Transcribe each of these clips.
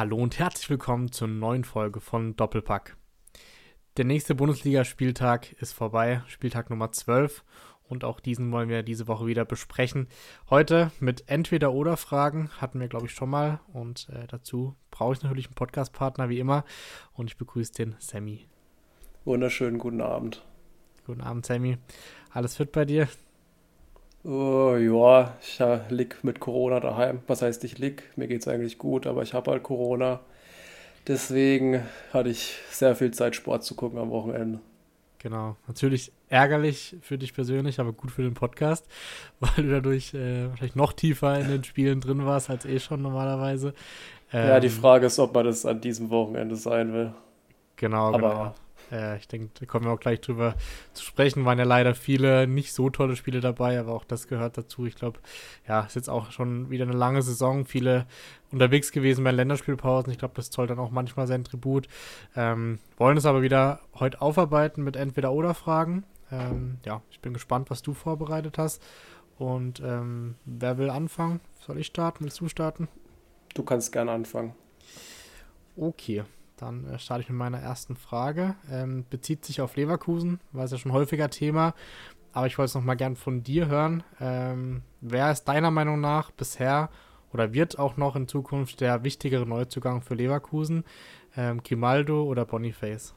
Hallo und herzlich willkommen zur neuen Folge von Doppelpack. Der nächste Bundesligaspieltag ist vorbei, Spieltag Nummer 12 und auch diesen wollen wir diese Woche wieder besprechen. Heute mit Entweder-Oder-Fragen hatten wir, glaube ich, schon mal und äh, dazu brauche ich natürlich einen Podcast-Partner wie immer und ich begrüße den Sammy. Wunderschönen guten Abend. Guten Abend, Sammy. Alles fit bei dir? Oh, ja, ich äh, lieg mit Corona daheim. Was heißt, ich lieg? Mir geht's eigentlich gut, aber ich habe halt Corona. Deswegen hatte ich sehr viel Zeit, Sport zu gucken am Wochenende. Genau. Natürlich ärgerlich für dich persönlich, aber gut für den Podcast, weil du dadurch äh, wahrscheinlich noch tiefer in den Spielen drin warst als eh schon normalerweise. Ähm, ja, die ähm, Frage ist, ob man das an diesem Wochenende sein will. Genau, aber genau. Äh, ich denke, da kommen wir auch gleich drüber zu sprechen. Waren ja leider viele nicht so tolle Spiele dabei, aber auch das gehört dazu. Ich glaube, ja, ist jetzt auch schon wieder eine lange Saison. Viele unterwegs gewesen bei Länderspielpausen. Ich glaube, das zollt dann auch manchmal sein Tribut. Ähm, wollen es aber wieder heute aufarbeiten mit Entweder-Oder-Fragen. Ähm, ja, ich bin gespannt, was du vorbereitet hast. Und ähm, wer will anfangen? Soll ich starten? Willst du starten? Du kannst gerne anfangen. Okay. Dann äh, starte ich mit meiner ersten Frage. Ähm, bezieht sich auf Leverkusen, war es ja schon häufiger Thema. Aber ich wollte es nochmal gern von dir hören. Ähm, wer ist deiner Meinung nach bisher oder wird auch noch in Zukunft der wichtigere Neuzugang für Leverkusen? Ähm, Grimaldo oder Boniface?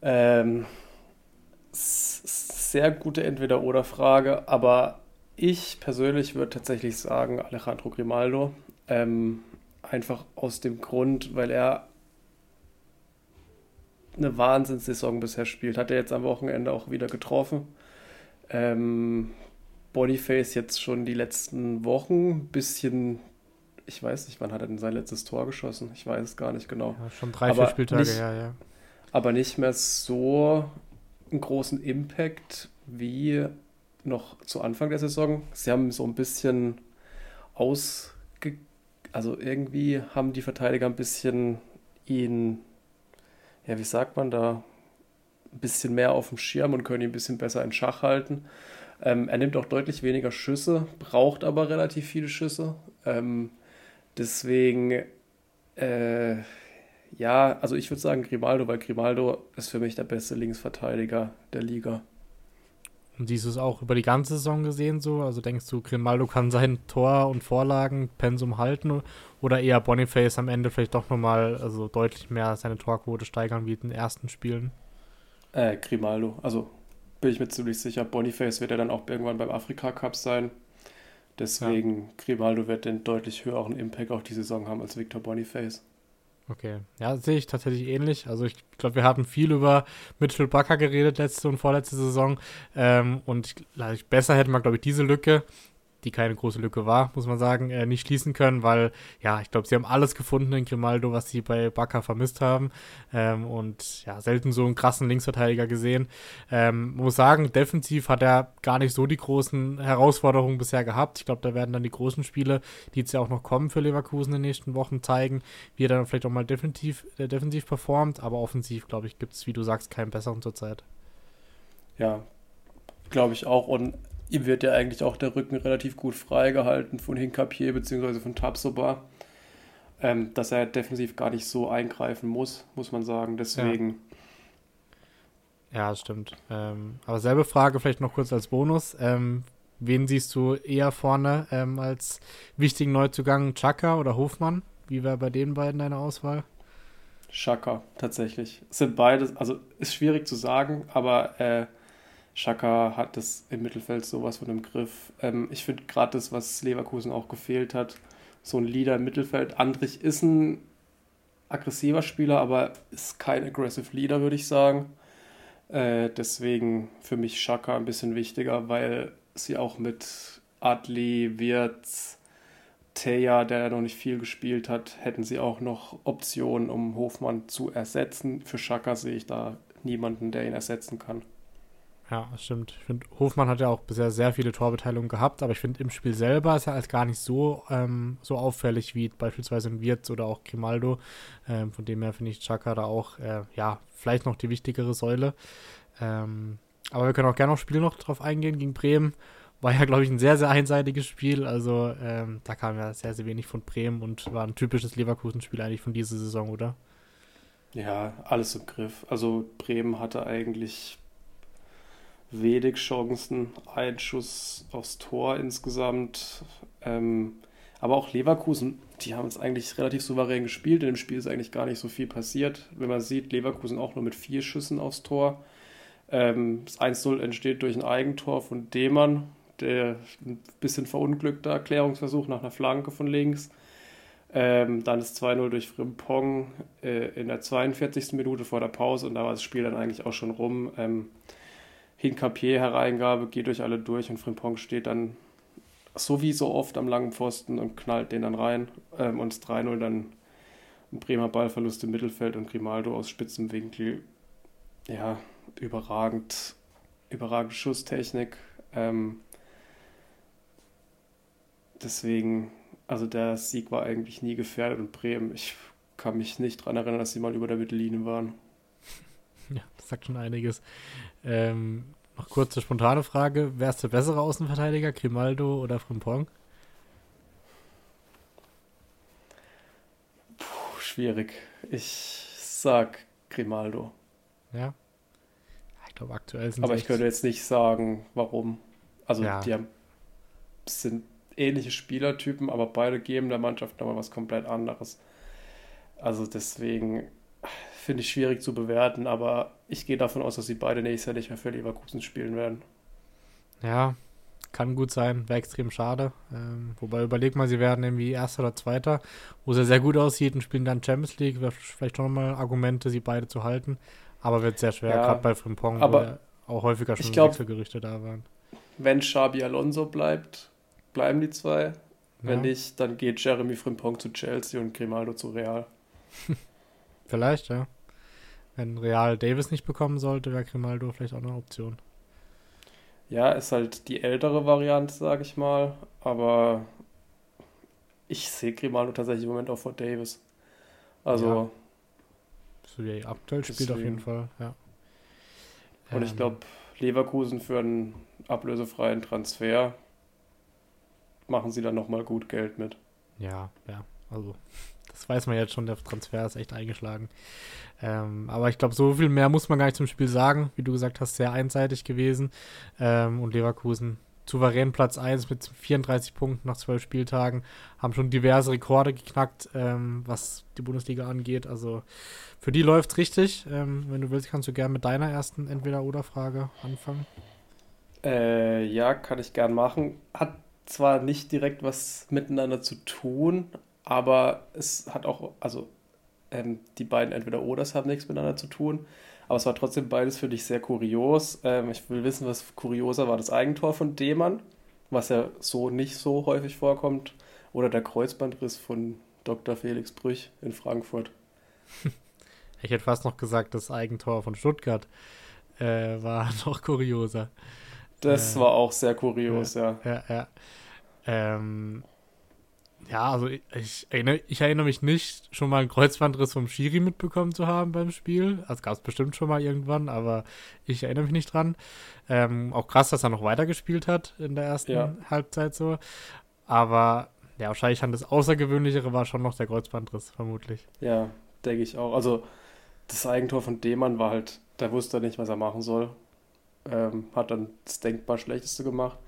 Ähm, sehr gute Entweder-Oder-Frage, aber ich persönlich würde tatsächlich sagen Alejandro Grimaldo. Ähm, Einfach aus dem Grund, weil er eine Wahnsinnssaison bisher spielt. Hat er jetzt am Wochenende auch wieder getroffen. Ähm, Boniface jetzt schon die letzten Wochen ein bisschen, ich weiß nicht, wann hat er denn sein letztes Tor geschossen? Ich weiß es gar nicht genau. Ja, schon drei, aber vier Spieltage, nicht, ja, ja. Aber nicht mehr so einen großen Impact wie noch zu Anfang der Saison. Sie haben so ein bisschen aus also irgendwie haben die Verteidiger ein bisschen ihn, ja, wie sagt man da, ein bisschen mehr auf dem Schirm und können ihn ein bisschen besser in Schach halten. Ähm, er nimmt auch deutlich weniger Schüsse, braucht aber relativ viele Schüsse. Ähm, deswegen, äh, ja, also ich würde sagen Grimaldo, weil Grimaldo ist für mich der beste Linksverteidiger der Liga. Und siehst du es auch über die ganze Saison gesehen so? Also denkst du, Grimaldo kann sein Tor und Vorlagen Pensum halten oder eher Boniface am Ende vielleicht doch nochmal also deutlich mehr seine Torquote steigern wie in den ersten Spielen? Äh, Grimaldo. Also bin ich mir ziemlich sicher, Boniface wird ja dann auch irgendwann beim Afrika Cup sein. Deswegen, ja. Grimaldo wird den deutlich höheren Impact auf die Saison haben als Victor Boniface. Okay, ja, sehe ich tatsächlich ähnlich. Also ich glaube, wir haben viel über Mitchell Bakker geredet letzte und vorletzte Saison. Ähm, und ich, besser hätte man, glaube ich, diese Lücke die keine große Lücke war, muss man sagen, äh, nicht schließen können, weil, ja, ich glaube, sie haben alles gefunden in Grimaldo, was sie bei Bakker vermisst haben. Ähm, und ja, selten so einen krassen Linksverteidiger gesehen. Ähm, muss sagen, defensiv hat er gar nicht so die großen Herausforderungen bisher gehabt. Ich glaube, da werden dann die großen Spiele, die jetzt ja auch noch kommen für Leverkusen in den nächsten Wochen, zeigen, wie er dann vielleicht auch mal defensiv, äh, defensiv performt. Aber offensiv, glaube ich, gibt es, wie du sagst, keinen besseren zurzeit. Ja, glaube ich auch. Und ihm wird ja eigentlich auch der Rücken relativ gut freigehalten von Hinkapier bzw. von Tabsoba. Ähm, dass er defensiv gar nicht so eingreifen muss, muss man sagen. Deswegen. Ja, ja stimmt. Ähm, aber selbe Frage vielleicht noch kurz als Bonus. Ähm, wen siehst du eher vorne ähm, als wichtigen Neuzugang? Chaka oder Hofmann? Wie wäre bei den beiden deine Auswahl? Chaka, tatsächlich. Sind beides, also ist schwierig zu sagen, aber äh, Schaka hat das im Mittelfeld sowas von im Griff. Ähm, ich finde gerade das, was Leverkusen auch gefehlt hat, so ein Leader im Mittelfeld. Andrich ist ein aggressiver Spieler, aber ist kein aggressive Leader, würde ich sagen. Äh, deswegen für mich Schaka ein bisschen wichtiger, weil sie auch mit Adli, Wirtz, Teja, der noch nicht viel gespielt hat, hätten sie auch noch Optionen, um Hofmann zu ersetzen. Für Schaka sehe ich da niemanden, der ihn ersetzen kann. Ja, stimmt. Ich finde, Hofmann hat ja auch bisher sehr viele Torbeteiligungen gehabt, aber ich finde, im Spiel selber ist er als gar nicht so, ähm, so auffällig wie beispielsweise ein Wirtz oder auch Grimaldo. Ähm, von dem her finde ich Chaka da auch, äh, ja, vielleicht noch die wichtigere Säule. Ähm, aber wir können auch gerne auf Spiel noch drauf eingehen gegen Bremen. war ja, glaube ich, ein sehr, sehr einseitiges Spiel. Also ähm, da kam ja sehr, sehr wenig von Bremen und war ein typisches Leverkusen-Spiel eigentlich von dieser Saison, oder? Ja, alles im Griff. Also Bremen hatte eigentlich wenig Chancen, ein Schuss aufs Tor insgesamt. Ähm, aber auch Leverkusen, die haben es eigentlich relativ souverän gespielt. In dem Spiel ist eigentlich gar nicht so viel passiert. Wenn man sieht, Leverkusen auch nur mit vier Schüssen aufs Tor. Ähm, das 1-0 entsteht durch ein Eigentor von Demann, der ein bisschen verunglückter Erklärungsversuch nach einer Flanke von links. Ähm, dann ist 2-0 durch Frimpong äh, in der 42. Minute vor der Pause und da war das Spiel dann eigentlich auch schon rum. Ähm, Hinkapier Hereingabe, geht durch alle durch und Frimpong steht dann so wie so oft am langen Pfosten und knallt den dann rein. Ähm, und 3-0 dann ein Bremer Ballverlust im Mittelfeld und Grimaldo aus spitzem Winkel. Ja, überragend, überragende Schusstechnik. Ähm, deswegen, also der Sieg war eigentlich nie gefährdet und Bremen, ich kann mich nicht daran erinnern, dass sie mal über der Mittellinie waren. Ja, das sagt schon einiges. Ähm, noch kurze spontane Frage. Wer ist der bessere Außenverteidiger, Grimaldo oder Frimpong? Puh, schwierig. Ich sag Grimaldo. Ja. Ich glaube, aktuell sind Aber ich könnte jetzt nicht sagen, warum. Also, ja. die haben, sind ähnliche Spielertypen, aber beide geben der Mannschaft nochmal was komplett anderes. Also, deswegen finde ich schwierig zu bewerten, aber ich gehe davon aus, dass sie beide nächstes Jahr nicht mehr für Leverkusen spielen werden. Ja, kann gut sein, wäre extrem schade. Ähm, wobei überleg mal, sie werden irgendwie Erster oder Zweiter, wo es ja sehr gut aussieht und spielen dann Champions League. Wäre vielleicht schon mal Argumente, sie beide zu halten. Aber wird sehr schwer, ja, gerade bei Frimpong, wo ja auch häufiger schon glaub, Wechselgerüchte da waren. Wenn Xabi Alonso bleibt, bleiben die zwei. Wenn ja. nicht, dann geht Jeremy Frimpong zu Chelsea und Grimaldo zu Real. vielleicht, ja. Wenn Real Davis nicht bekommen sollte, wäre Grimaldo vielleicht auch eine Option. Ja, ist halt die ältere Variante, sage ich mal. Aber ich sehe Grimaldo tatsächlich im Moment auch vor Davis. Also. Ja. So wie er aktuell spielt auf jeden Fall, ja. Und ähm, ich glaube, Leverkusen für einen ablösefreien Transfer machen sie dann nochmal gut Geld mit. Ja, ja. Also das weiß man jetzt schon, der Transfer ist echt eingeschlagen. Ähm, aber ich glaube, so viel mehr muss man gar nicht zum Spiel sagen. Wie du gesagt hast, sehr einseitig gewesen. Ähm, und Leverkusen souverän Platz 1 mit 34 Punkten nach 12 Spieltagen, haben schon diverse Rekorde geknackt, ähm, was die Bundesliga angeht. Also für die läuft es richtig. Ähm, wenn du willst, kannst du gerne mit deiner ersten Entweder-Oder-Frage anfangen. Äh, ja, kann ich gern machen. Hat zwar nicht direkt was miteinander zu tun, aber es hat auch, also ähm, die beiden Entweder-Oders haben nichts miteinander zu tun, aber es war trotzdem beides für dich sehr kurios. Ähm, ich will wissen, was kurioser war, das Eigentor von Demann, was ja so nicht so häufig vorkommt, oder der Kreuzbandriss von Dr. Felix Brüch in Frankfurt. Ich hätte fast noch gesagt, das Eigentor von Stuttgart äh, war noch kurioser. Das äh, war auch sehr kurios, ja. Ja, ja. ja. Ähm, ja, also ich, ich, erinnere, ich erinnere mich nicht, schon mal einen Kreuzbandriss vom Schiri mitbekommen zu haben beim Spiel. Also gab es bestimmt schon mal irgendwann, aber ich erinnere mich nicht dran. Ähm, auch krass, dass er noch weitergespielt hat in der ersten ja. Halbzeit so. Aber ja, wahrscheinlich das Außergewöhnlichere war schon noch der Kreuzbandriss, vermutlich. Ja, denke ich auch. Also das Eigentor von Demann war halt, der wusste nicht, was er machen soll. Ähm, hat dann das denkbar Schlechteste gemacht.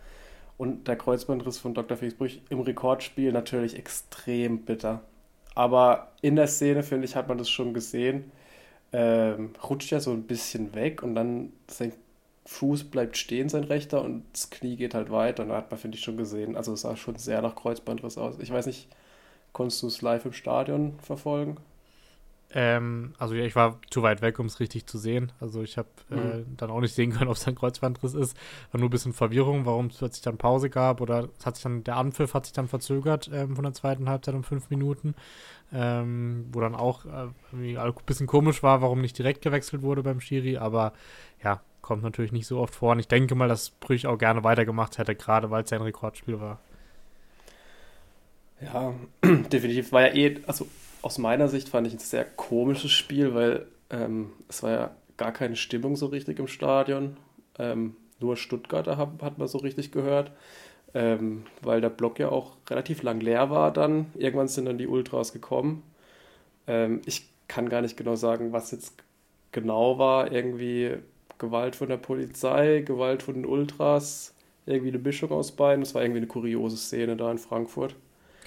Und der Kreuzbandriss von Dr. Felix im Rekordspiel natürlich extrem bitter. Aber in der Szene, finde ich, hat man das schon gesehen. Ähm, rutscht ja so ein bisschen weg und dann sein Fuß bleibt stehen, sein rechter, und das Knie geht halt weiter. Und da hat man, finde ich, schon gesehen. Also es sah schon sehr nach Kreuzbandriss aus. Ich weiß nicht, konntest du es live im Stadion verfolgen? Ähm, also ja, ich war zu weit weg, um es richtig zu sehen. Also ich habe äh, mhm. dann auch nicht sehen können, ob es ein Kreuzbandriss ist. War nur ein bisschen Verwirrung, warum es plötzlich dann Pause gab oder hat sich dann, der Anpfiff hat sich dann verzögert ähm, von der zweiten Halbzeit um fünf Minuten. Ähm, wo dann auch äh, ein bisschen komisch war, warum nicht direkt gewechselt wurde beim Schiri, aber ja, kommt natürlich nicht so oft vor. Und ich denke mal, dass Brüch auch gerne weitergemacht hätte, gerade weil es sein Rekordspiel war. Ja, definitiv war ja eh, also aus meiner Sicht fand ich ein sehr komisches Spiel, weil ähm, es war ja gar keine Stimmung so richtig im Stadion. Ähm, nur Stuttgarter, hat man so richtig gehört. Ähm, weil der Block ja auch relativ lang leer war dann. Irgendwann sind dann die Ultras gekommen. Ähm, ich kann gar nicht genau sagen, was jetzt genau war. Irgendwie Gewalt von der Polizei, Gewalt von den Ultras, irgendwie eine Mischung aus beiden. Das war irgendwie eine kuriose Szene da in Frankfurt.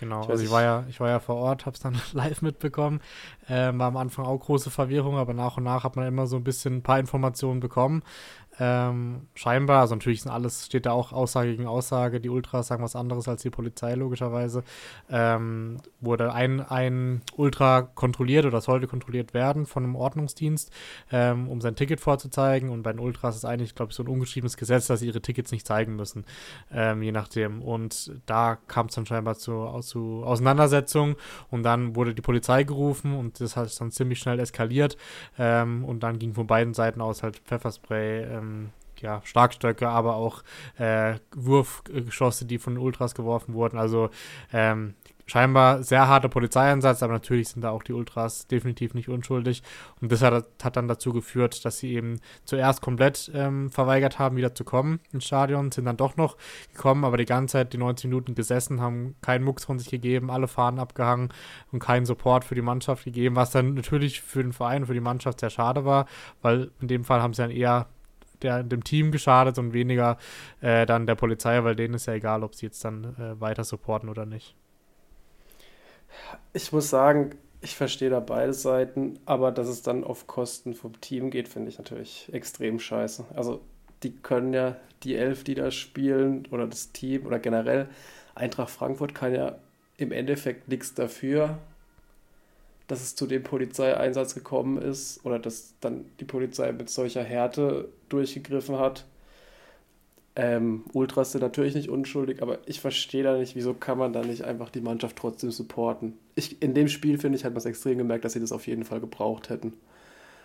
Genau, ich also ich war ja, ich war ja vor Ort, habe es dann live mitbekommen. Ähm, war am Anfang auch große Verwirrung, aber nach und nach hat man immer so ein bisschen ein paar Informationen bekommen. Ähm, scheinbar, also natürlich sind alles, steht da auch Aussage gegen Aussage, die Ultras sagen was anderes als die Polizei, logischerweise. Ähm, wurde ein, ein Ultra kontrolliert oder sollte kontrolliert werden von einem Ordnungsdienst, ähm, um sein Ticket vorzuzeigen. Und bei den Ultras ist eigentlich, glaube ich, so ein ungeschriebenes Gesetz, dass sie ihre Tickets nicht zeigen müssen, ähm, je nachdem. Und da kam es dann scheinbar zu, zu Auseinandersetzungen und dann wurde die Polizei gerufen und das hat dann ziemlich schnell eskaliert. Ähm, und dann ging von beiden Seiten aus halt Pfefferspray ähm, ja, Schlagstöcke, aber auch äh, Wurfgeschosse, die von Ultras geworfen wurden. Also ähm, scheinbar sehr harter Polizeieinsatz, aber natürlich sind da auch die Ultras definitiv nicht unschuldig. Und das hat, hat dann dazu geführt, dass sie eben zuerst komplett ähm, verweigert haben, wieder zu kommen ins Stadion, sind dann doch noch gekommen, aber die ganze Zeit die 90 Minuten gesessen, haben keinen Mucks von sich gegeben, alle Fahnen abgehangen und keinen Support für die Mannschaft gegeben, was dann natürlich für den Verein, für die Mannschaft sehr schade war, weil in dem Fall haben sie dann eher der, dem Team geschadet und weniger äh, dann der Polizei, weil denen ist ja egal, ob sie jetzt dann äh, weiter supporten oder nicht. Ich muss sagen, ich verstehe da beide Seiten, aber dass es dann auf Kosten vom Team geht, finde ich natürlich extrem scheiße. Also die können ja, die elf, die da spielen, oder das Team oder generell, Eintracht Frankfurt kann ja im Endeffekt nichts dafür, dass es zu dem Polizeieinsatz gekommen ist oder dass dann die Polizei mit solcher Härte durchgegriffen hat. Ähm, Ultras sind natürlich nicht unschuldig, aber ich verstehe da nicht, wieso kann man da nicht einfach die Mannschaft trotzdem supporten. Ich, in dem Spiel, finde ich, hat man es extrem gemerkt, dass sie das auf jeden Fall gebraucht hätten.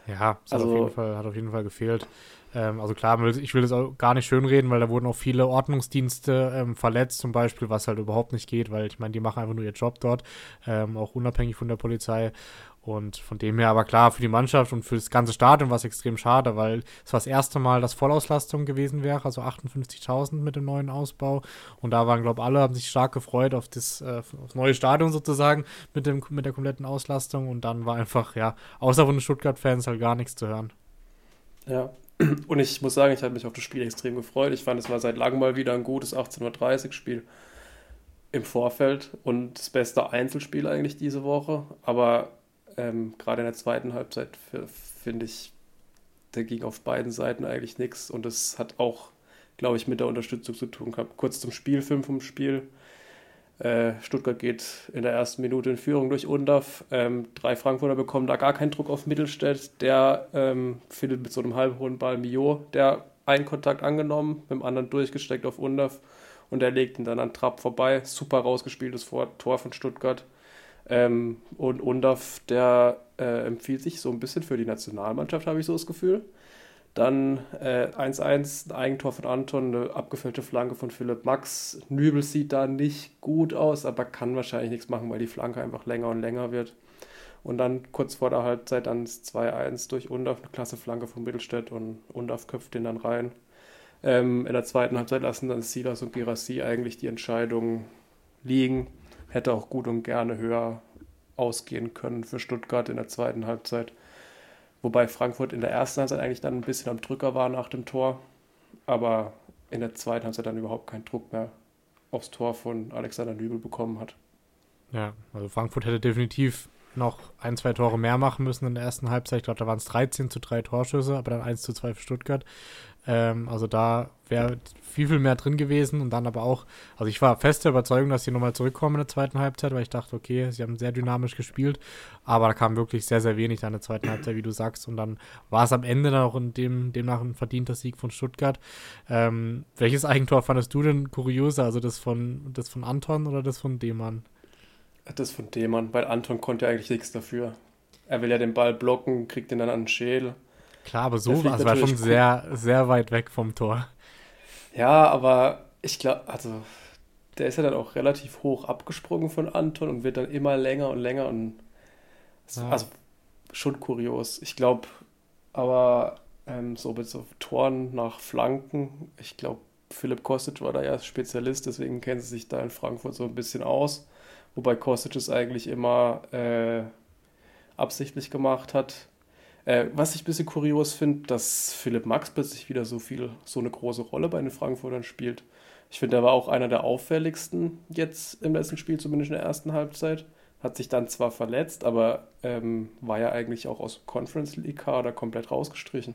Ja, es also, auf Fall, hat auf jeden Fall gefehlt. Ähm, also klar, ich will das auch gar nicht schönreden, weil da wurden auch viele Ordnungsdienste ähm, verletzt, zum Beispiel, was halt überhaupt nicht geht, weil ich meine, die machen einfach nur ihren Job dort, ähm, auch unabhängig von der Polizei. Und von dem her aber klar, für die Mannschaft und für das ganze Stadion war es extrem schade, weil es war das erste Mal, dass Vollauslastung gewesen wäre, also 58.000 mit dem neuen Ausbau. Und da waren, glaube ich, alle, haben sich stark gefreut auf das, äh, auf das neue Stadion sozusagen mit, dem, mit der kompletten Auslastung. Und dann war einfach, ja, außer von den Stuttgart-Fans halt gar nichts zu hören. Ja, und ich muss sagen, ich habe mich auf das Spiel extrem gefreut. Ich fand, es war seit langem mal wieder ein gutes 18.30-Spiel im Vorfeld und das beste Einzelspiel eigentlich diese Woche. Aber ähm, gerade in der zweiten Halbzeit finde ich, da ging auf beiden Seiten eigentlich nichts. Und das hat auch, glaube ich, mit der Unterstützung zu tun gehabt. Kurz zum Spielfilm vom Spiel. Äh, Stuttgart geht in der ersten Minute in Führung durch Undaf. Ähm, drei Frankfurter bekommen da gar keinen Druck auf Mittelstädt. Der ähm, findet mit so einem halbhohen Ball Mio, der einen Kontakt angenommen, mit dem anderen durchgesteckt auf Undaf und er legt ihn dann an Trapp vorbei. Super rausgespieltes Tor von Stuttgart. Ähm, und Undaf, der äh, empfiehlt sich so ein bisschen für die Nationalmannschaft, habe ich so das Gefühl. Dann 1-1, äh, ein Eigentor von Anton, eine abgefällte Flanke von Philipp Max. Nübel sieht da nicht gut aus, aber kann wahrscheinlich nichts machen, weil die Flanke einfach länger und länger wird. Und dann kurz vor der Halbzeit dann 2-1 durch Undaf, eine klasse Flanke von Mittelstädt und Undaf köpft den dann rein. Ähm, in der zweiten Halbzeit lassen dann Silas und Girassi eigentlich die Entscheidung liegen. Hätte auch gut und gerne höher ausgehen können für Stuttgart in der zweiten Halbzeit. Wobei Frankfurt in der ersten Halbzeit eigentlich dann ein bisschen am Drücker war nach dem Tor. Aber in der zweiten Halbzeit dann überhaupt keinen Druck mehr aufs Tor von Alexander Nübel bekommen hat. Ja, also Frankfurt hätte definitiv noch ein, zwei Tore mehr machen müssen in der ersten Halbzeit. Ich glaube, da waren es 13 zu 3 Torschüsse, aber dann 1 zu 2 für Stuttgart. Ähm, also da wäre viel, viel mehr drin gewesen und dann aber auch, also ich war feste Überzeugung, dass sie nochmal zurückkommen in der zweiten Halbzeit, weil ich dachte, okay, sie haben sehr dynamisch gespielt, aber da kam wirklich sehr, sehr wenig in der zweiten Halbzeit, wie du sagst und dann war es am Ende dann auch in dem, demnach ein verdienter Sieg von Stuttgart. Ähm, welches Eigentor fandest du denn kurioser, also das von, das von Anton oder das von Demann? Das von Demann, weil Anton konnte eigentlich nichts dafür. Er will ja den Ball blocken, kriegt ihn dann an den Schädel Klar, aber so war es war schon sehr, sehr weit weg vom Tor. Ja, aber ich glaube, also der ist ja dann auch relativ hoch abgesprungen von Anton und wird dann immer länger und länger und ja. also schon kurios. Ich glaube, aber äh, ähm, so mit so Toren nach Flanken. Ich glaube, Philipp Kostic war da ja Spezialist, deswegen kennen sie sich da in Frankfurt so ein bisschen aus. Wobei Kostic es eigentlich immer äh, absichtlich gemacht hat. Äh, was ich ein bisschen kurios finde, dass Philipp Max plötzlich wieder so viel, so eine große Rolle bei den Frankfurtern spielt. Ich finde, er war auch einer der auffälligsten jetzt im letzten Spiel, zumindest in der ersten Halbzeit. Hat sich dann zwar verletzt, aber ähm, war ja eigentlich auch aus Conference League Kader komplett rausgestrichen.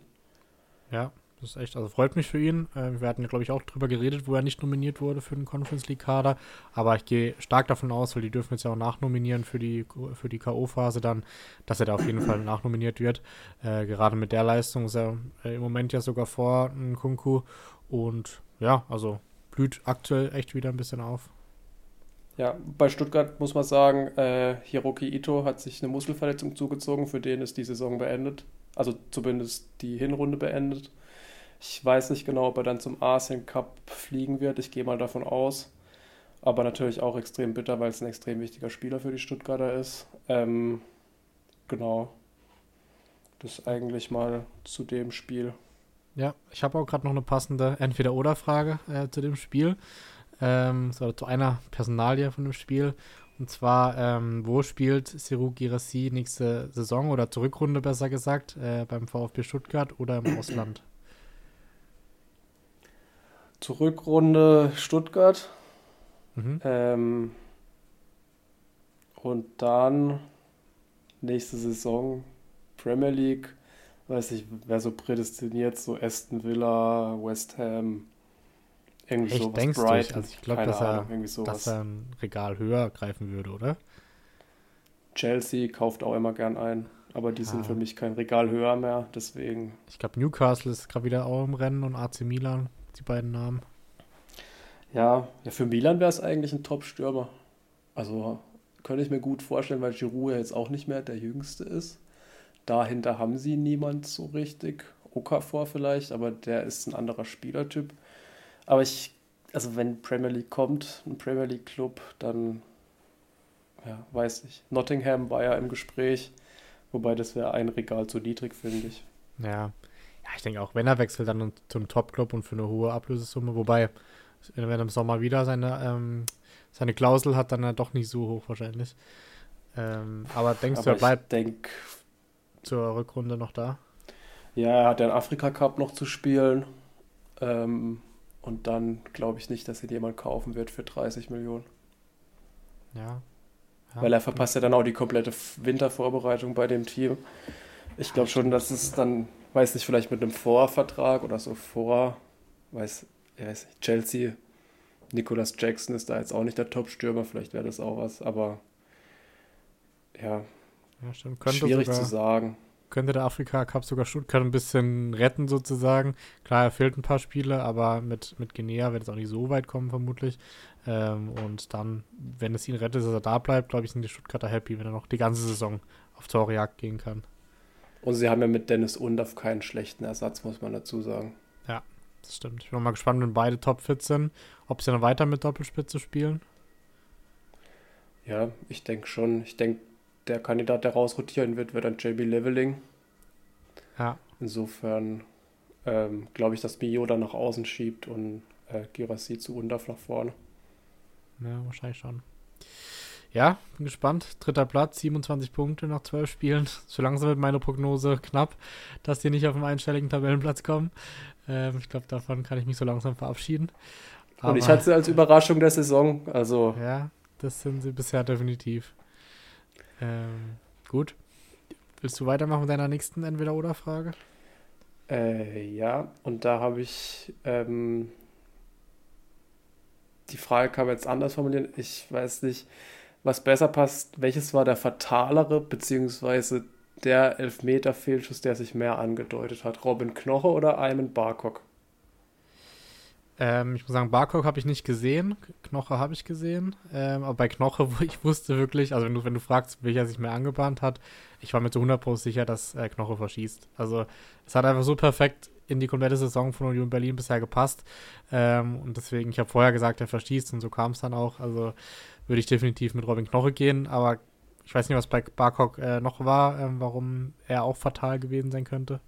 Ja, das ist echt, also freut mich für ihn. Äh, wir hatten ja, glaube ich, auch drüber geredet, wo er nicht nominiert wurde für den Conference League Kader. Aber ich gehe stark davon aus, weil die dürfen jetzt ja auch nachnominieren für die, für die K.O.-Phase dann, dass er da auf jeden Fall nachnominiert wird. Äh, gerade mit der Leistung ist er äh, im Moment ja sogar vor Kunku. Und ja, also blüht aktuell echt wieder ein bisschen auf. Ja, bei Stuttgart muss man sagen, äh, Hiroki Ito hat sich eine Muskelverletzung zugezogen, für den ist die Saison beendet. Also zumindest die Hinrunde beendet. Ich weiß nicht genau, ob er dann zum Asien Cup fliegen wird. Ich gehe mal davon aus. Aber natürlich auch extrem bitter, weil es ein extrem wichtiger Spieler für die Stuttgarter ist. Ähm, genau. Das eigentlich mal zu dem Spiel. Ja, ich habe auch gerade noch eine passende Entweder-Oder-Frage äh, zu dem Spiel. Ähm, so, zu einer Personalie von dem Spiel. Und zwar, ähm, wo spielt Seru Girassi nächste Saison oder zur Rückrunde besser gesagt? Äh, beim VfB Stuttgart oder im Ausland? Zur Rückrunde Stuttgart. Mhm. Ähm, und dann nächste Saison Premier League. Weiß ich, wer so prädestiniert, so Aston Villa, West Ham, irgendwie Echt, sowas. Denkst Brighton, du? Also ich glaube, dass, er, dass er ein Regal höher greifen würde, oder? Chelsea kauft auch immer gern ein, aber die ah. sind für mich kein Regal höher mehr, deswegen. Ich glaube, Newcastle ist gerade wieder auch im Rennen und AC Milan, die beiden Namen. Ja, ja für Milan wäre es eigentlich ein Top-Stürmer. Also könnte ich mir gut vorstellen, weil Giroud ja jetzt auch nicht mehr der Jüngste ist. Dahinter haben sie niemand so richtig. Okafor vielleicht, aber der ist ein anderer Spielertyp. Aber ich, also wenn Premier League kommt, ein Premier League Club, dann, ja, weiß nicht. Nottingham war ja im Gespräch, wobei das wäre ein Regal zu niedrig, finde ich. Ja. Ja, ich denke auch, wenn er wechselt, dann zum Top-Club und für eine hohe Ablösesumme, wobei, wenn er im Sommer wieder seine, ähm, seine Klausel hat, dann doch nicht so hoch wahrscheinlich. Ähm, aber denkst aber du, er bleibt denk, zur Rückrunde noch da? Ja, er hat den Afrika Cup noch zu spielen. Ähm, und dann glaube ich nicht, dass ihn jemand kaufen wird für 30 Millionen. Ja. ja. Weil er verpasst ja dann auch die komplette Wintervorbereitung bei dem Team. Ich glaube schon, dass es dann, weiß nicht, vielleicht mit einem Vorvertrag oder so vor, weiß, ja, weiß nicht, Chelsea, Nicolas Jackson ist da jetzt auch nicht der Top-Stürmer, vielleicht wäre das auch was, aber ja, ja schwierig sogar, zu sagen könnte der Afrika Cup sogar Stuttgart ein bisschen retten sozusagen. Klar, er fehlt ein paar Spiele, aber mit, mit Guinea wird es auch nicht so weit kommen vermutlich. Ähm, und dann, wenn es ihn rettet, dass er da bleibt, glaube ich, sind die Stuttgarter happy, wenn er noch die ganze Saison auf Torjagd gehen kann. Und sie haben ja mit Dennis Undorf keinen schlechten Ersatz, muss man dazu sagen. Ja, das stimmt. Ich bin mal gespannt, wenn beide topfit sind, ob sie dann weiter mit Doppelspitze spielen. Ja, ich denke schon. Ich denke, der Kandidat, der rausrotieren wird, wird dann JB Leveling. Ja. Insofern ähm, glaube ich, dass Mio dann nach außen schiebt und äh, Girassi zu Undaf nach vorne. Ja, wahrscheinlich schon. Ja, bin gespannt. Dritter Platz, 27 Punkte nach 12 Spielen. So langsam wird meine Prognose knapp, dass die nicht auf den einstelligen Tabellenplatz kommen. Ähm, ich glaube, davon kann ich mich so langsam verabschieden. Aber, und ich hatte sie als Überraschung der Saison. Also. Ja, das sind sie bisher definitiv. Ähm, gut. Willst du weitermachen mit deiner nächsten Entweder-Oder-Frage? Äh, ja, und da habe ich ähm, die Frage kann man jetzt anders formulieren. Ich weiß nicht, was besser passt. Welches war der fatalere, beziehungsweise der Elfmeter-Fehlschuss, der sich mehr angedeutet hat? Robin Knoche oder Ayman Barkok? Ähm, ich muss sagen, Barcock habe ich nicht gesehen, Knoche habe ich gesehen. Ähm, aber bei Knoche, wo ich wusste wirklich, also wenn du, wenn du fragst, welcher sich mehr angebahnt hat, ich war mir zu 100% sicher, dass äh, Knoche verschießt. Also es hat einfach so perfekt in die komplette Saison von Union Berlin bisher gepasst. Ähm, und deswegen, ich habe vorher gesagt, er verschießt und so kam es dann auch. Also würde ich definitiv mit Robin Knoche gehen, aber ich weiß nicht, was bei Barcock äh, noch war, ähm, warum er auch fatal gewesen sein könnte.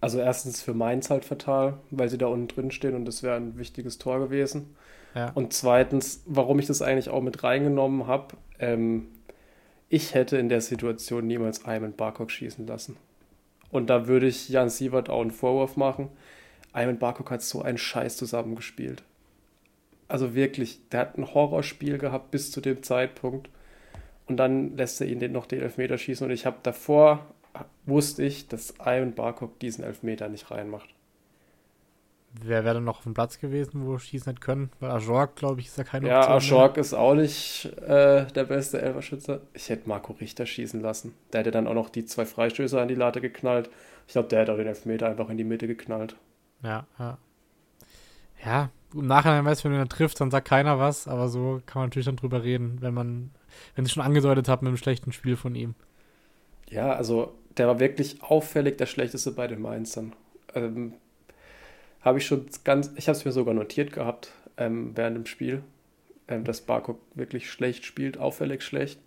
Also erstens für Mainz halt fatal, weil sie da unten drin stehen und das wäre ein wichtiges Tor gewesen. Ja. Und zweitens, warum ich das eigentlich auch mit reingenommen habe, ähm, ich hätte in der Situation niemals Ayman Barkok schießen lassen. Und da würde ich Jan Sievert auch einen Vorwurf machen. Ayman Barkok hat so einen Scheiß zusammengespielt. Also wirklich, der hat ein Horrorspiel gehabt bis zu dem Zeitpunkt. Und dann lässt er ihn den noch den Elfmeter schießen. Und ich habe davor, wusste ich, dass Ayman Barkok diesen Elfmeter nicht reinmacht. Wer wäre dann noch auf dem Platz gewesen, wo schießen hätte können? Weil Ajork, glaube ich, ist ja keine Ja, Ajork ist auch nicht äh, der beste Elferschütze. Ich hätte Marco Richter schießen lassen. Der hätte dann auch noch die zwei Freistöße an die Latte geknallt. Ich glaube, der hätte auch den Elfmeter einfach in die Mitte geknallt. Ja, ja. Ja, im Nachhinein weiß, wenn man trifft, dann sagt keiner was, aber so kann man natürlich dann drüber reden, wenn man, wenn sie schon angedeutet hat mit einem schlechten Spiel von ihm. Ja, also der war wirklich auffällig der schlechteste bei den Mainzern. Ähm, habe ich schon ganz, ich habe es mir sogar notiert gehabt ähm, während dem Spiel, ähm, dass Barkok wirklich schlecht spielt, auffällig schlecht.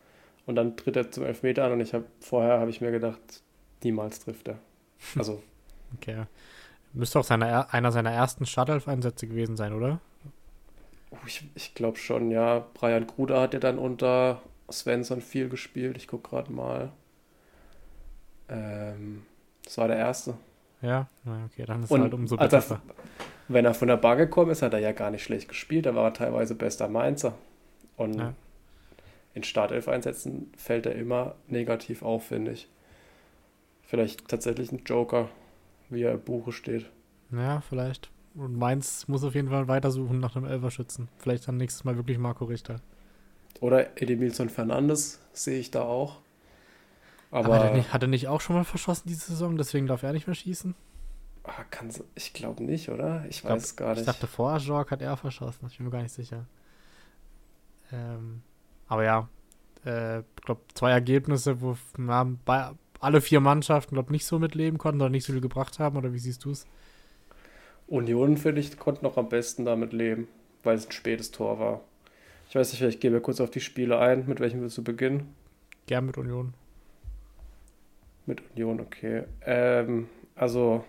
Und dann tritt er zum Elfmeter an und ich habe vorher habe ich mir gedacht, niemals trifft er. Also. okay. Müsste auch seine, einer seiner ersten Startelf-Einsätze gewesen sein, oder? Oh, ich, ich glaube schon, ja. Brian Gruder hat ja dann unter Svensson viel gespielt. Ich gucke gerade mal. Ähm, das war der erste. Ja, okay, dann ist und halt umso besser. Er, wenn er von der Bar gekommen ist, hat er ja gar nicht schlecht gespielt. Da war er teilweise bester Mainzer. Und ja. in Startelf-Einsätzen fällt er immer negativ auf, finde ich. Vielleicht tatsächlich ein Joker, wie er im Buche steht. Ja, vielleicht. Und Mainz muss auf jeden Fall weitersuchen nach einem Elferschützen. Vielleicht dann nächstes Mal wirklich Marco Richter. Oder Edemilson Fernandes sehe ich da auch. Aber, Aber hat, er nicht, hat, er nicht, auch schon mal verschossen diese Saison, deswegen darf er nicht mehr schießen? Ah, kann, ich glaube nicht, oder? Ich, ich weiß es gar nicht. Ich dachte, vor Jorg hat er verschossen, ich bin mir gar nicht sicher. Ähm, aber ja, ich äh, glaube, zwei Ergebnisse, wo na, bei, alle vier Mannschaften, glaube nicht so mitleben konnten oder nicht so viel gebracht haben, oder wie siehst du es? Union, finde ich, konnte noch am besten damit leben, weil es ein spätes Tor war. Ich weiß nicht, vielleicht gehen wir kurz auf die Spiele ein. Mit welchem willst du beginnen? Gern mit Union. Mit Union, okay. Ähm, also,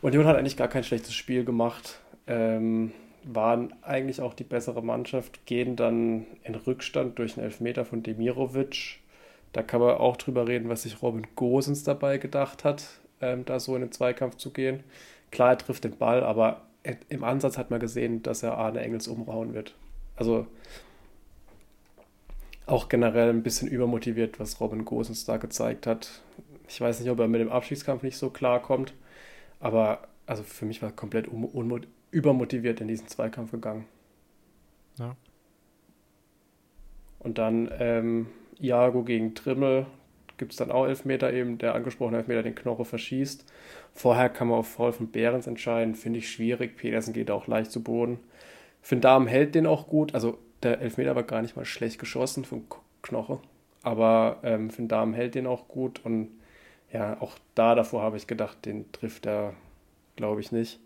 Union hat eigentlich gar kein schlechtes Spiel gemacht. Ähm, waren eigentlich auch die bessere Mannschaft, gehen dann in Rückstand durch einen Elfmeter von Demirovic. Da kann man auch drüber reden, was sich Robin Gosens dabei gedacht hat, ähm, da so in den Zweikampf zu gehen. Klar, er trifft den Ball, aber im Ansatz hat man gesehen, dass er Arne Engels umrauen wird. Also auch generell ein bisschen übermotiviert, was Robin Gosens da gezeigt hat. Ich weiß nicht, ob er mit dem Abschiedskampf nicht so klar kommt, aber also für mich war er komplett übermotiviert in diesen Zweikampf gegangen. Ja. Und dann ähm, Iago gegen Trimmel gibt es dann auch Elfmeter eben, der angesprochene Elfmeter den Knoche verschießt. Vorher kann man auf Foul von Behrens entscheiden, finde ich schwierig. Pedersen geht auch leicht zu Boden. Finn Dahm hält den auch gut, also der Elfmeter war gar nicht mal schlecht geschossen von Knoche. Aber ähm, Finn Dahm hält den auch gut. Und ja, auch da davor habe ich gedacht, den trifft er, glaube ich, nicht.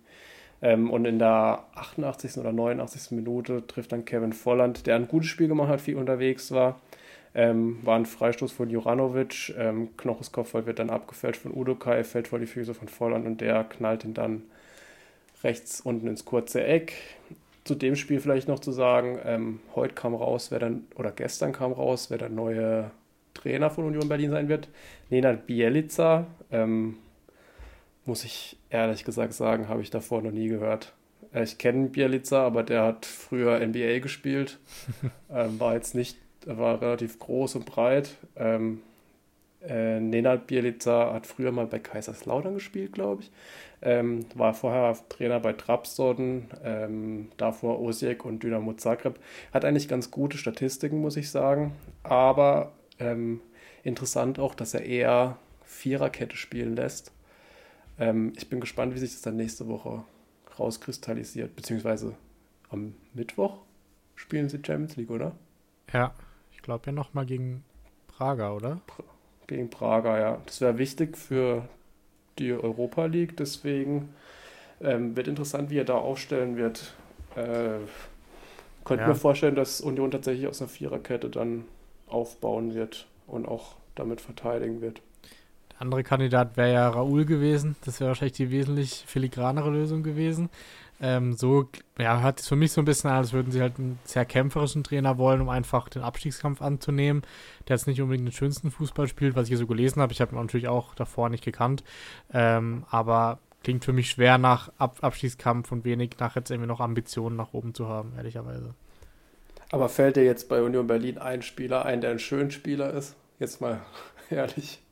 Ähm, und in der 88. oder 89. Minute trifft dann Kevin Volland, der ein gutes Spiel gemacht hat, viel unterwegs war. Ähm, war ein Freistoß von Juranovic. Ähm, Knoches Kopfball wird dann abgefälscht von Udokai, fällt vor die Füße von Volland und der knallt ihn dann rechts unten ins kurze Eck zu dem Spiel vielleicht noch zu sagen, ähm, heute kam raus, wer dann, oder gestern kam raus, wer der neue Trainer von Union Berlin sein wird. Nenad Bielica, ähm, muss ich ehrlich gesagt sagen, habe ich davor noch nie gehört. Äh, ich kenne Bielica, aber der hat früher NBA gespielt, ähm, war jetzt nicht, war relativ groß und breit. Ähm, äh, Nenad Bielica hat früher mal bei Kaiserslautern gespielt, glaube ich. Ähm, war vorher Trainer bei Trabzon, ähm, davor Osijek und Dynamo Zagreb. Hat eigentlich ganz gute Statistiken, muss ich sagen. Aber ähm, interessant auch, dass er eher Viererkette spielen lässt. Ähm, ich bin gespannt, wie sich das dann nächste Woche rauskristallisiert. Beziehungsweise am Mittwoch spielen sie Champions League, oder? Ja, ich glaube ja nochmal gegen Prager, oder? Gegen Prager, ja. Das wäre wichtig für die Europa League. Deswegen ähm, wird interessant, wie er da aufstellen wird. Äh, könnte ja. mir vorstellen, dass Union tatsächlich aus einer Viererkette dann aufbauen wird und auch damit verteidigen wird. andere Kandidat wäre ja Raoul gewesen. Das wäre wahrscheinlich die wesentlich filigranere Lösung gewesen. Ähm, so ja, hört es für mich so ein bisschen an, als würden sie halt einen sehr kämpferischen Trainer wollen, um einfach den Abstiegskampf anzunehmen, der jetzt nicht unbedingt den schönsten Fußball spielt, was ich hier so gelesen habe. Ich habe ihn natürlich auch davor nicht gekannt. Ähm, aber klingt für mich schwer nach Ab Abstiegskampf und wenig nach jetzt irgendwie noch Ambitionen nach oben zu haben, ehrlicherweise. Aber fällt dir jetzt bei Union Berlin ein Spieler ein, der ein schön Spieler ist? Jetzt mal ehrlich.